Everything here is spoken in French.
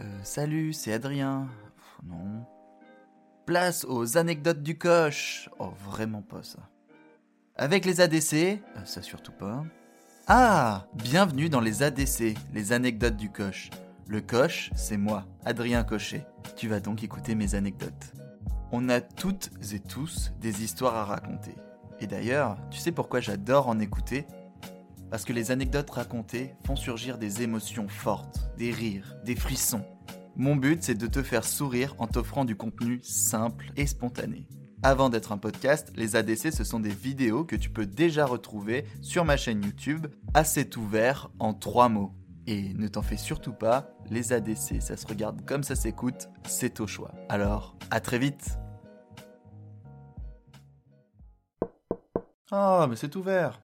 Euh, salut, c'est Adrien. non. Place aux anecdotes du coche. Oh, vraiment pas ça. Avec les ADC, euh, ça surtout pas. Ah, bienvenue dans les ADC, les anecdotes du coche. Le coche, c'est moi, Adrien Cochet. Tu vas donc écouter mes anecdotes. On a toutes et tous des histoires à raconter. Et d'ailleurs, tu sais pourquoi j'adore en écouter? Parce que les anecdotes racontées font surgir des émotions fortes, des rires, des frissons. Mon but, c'est de te faire sourire en t'offrant du contenu simple et spontané. Avant d'être un podcast, les ADC, ce sont des vidéos que tu peux déjà retrouver sur ma chaîne YouTube, assez ouvert en trois mots. Et ne t'en fais surtout pas, les ADC, ça se regarde comme ça s'écoute, c'est au choix. Alors, à très vite Ah, mais c'est ouvert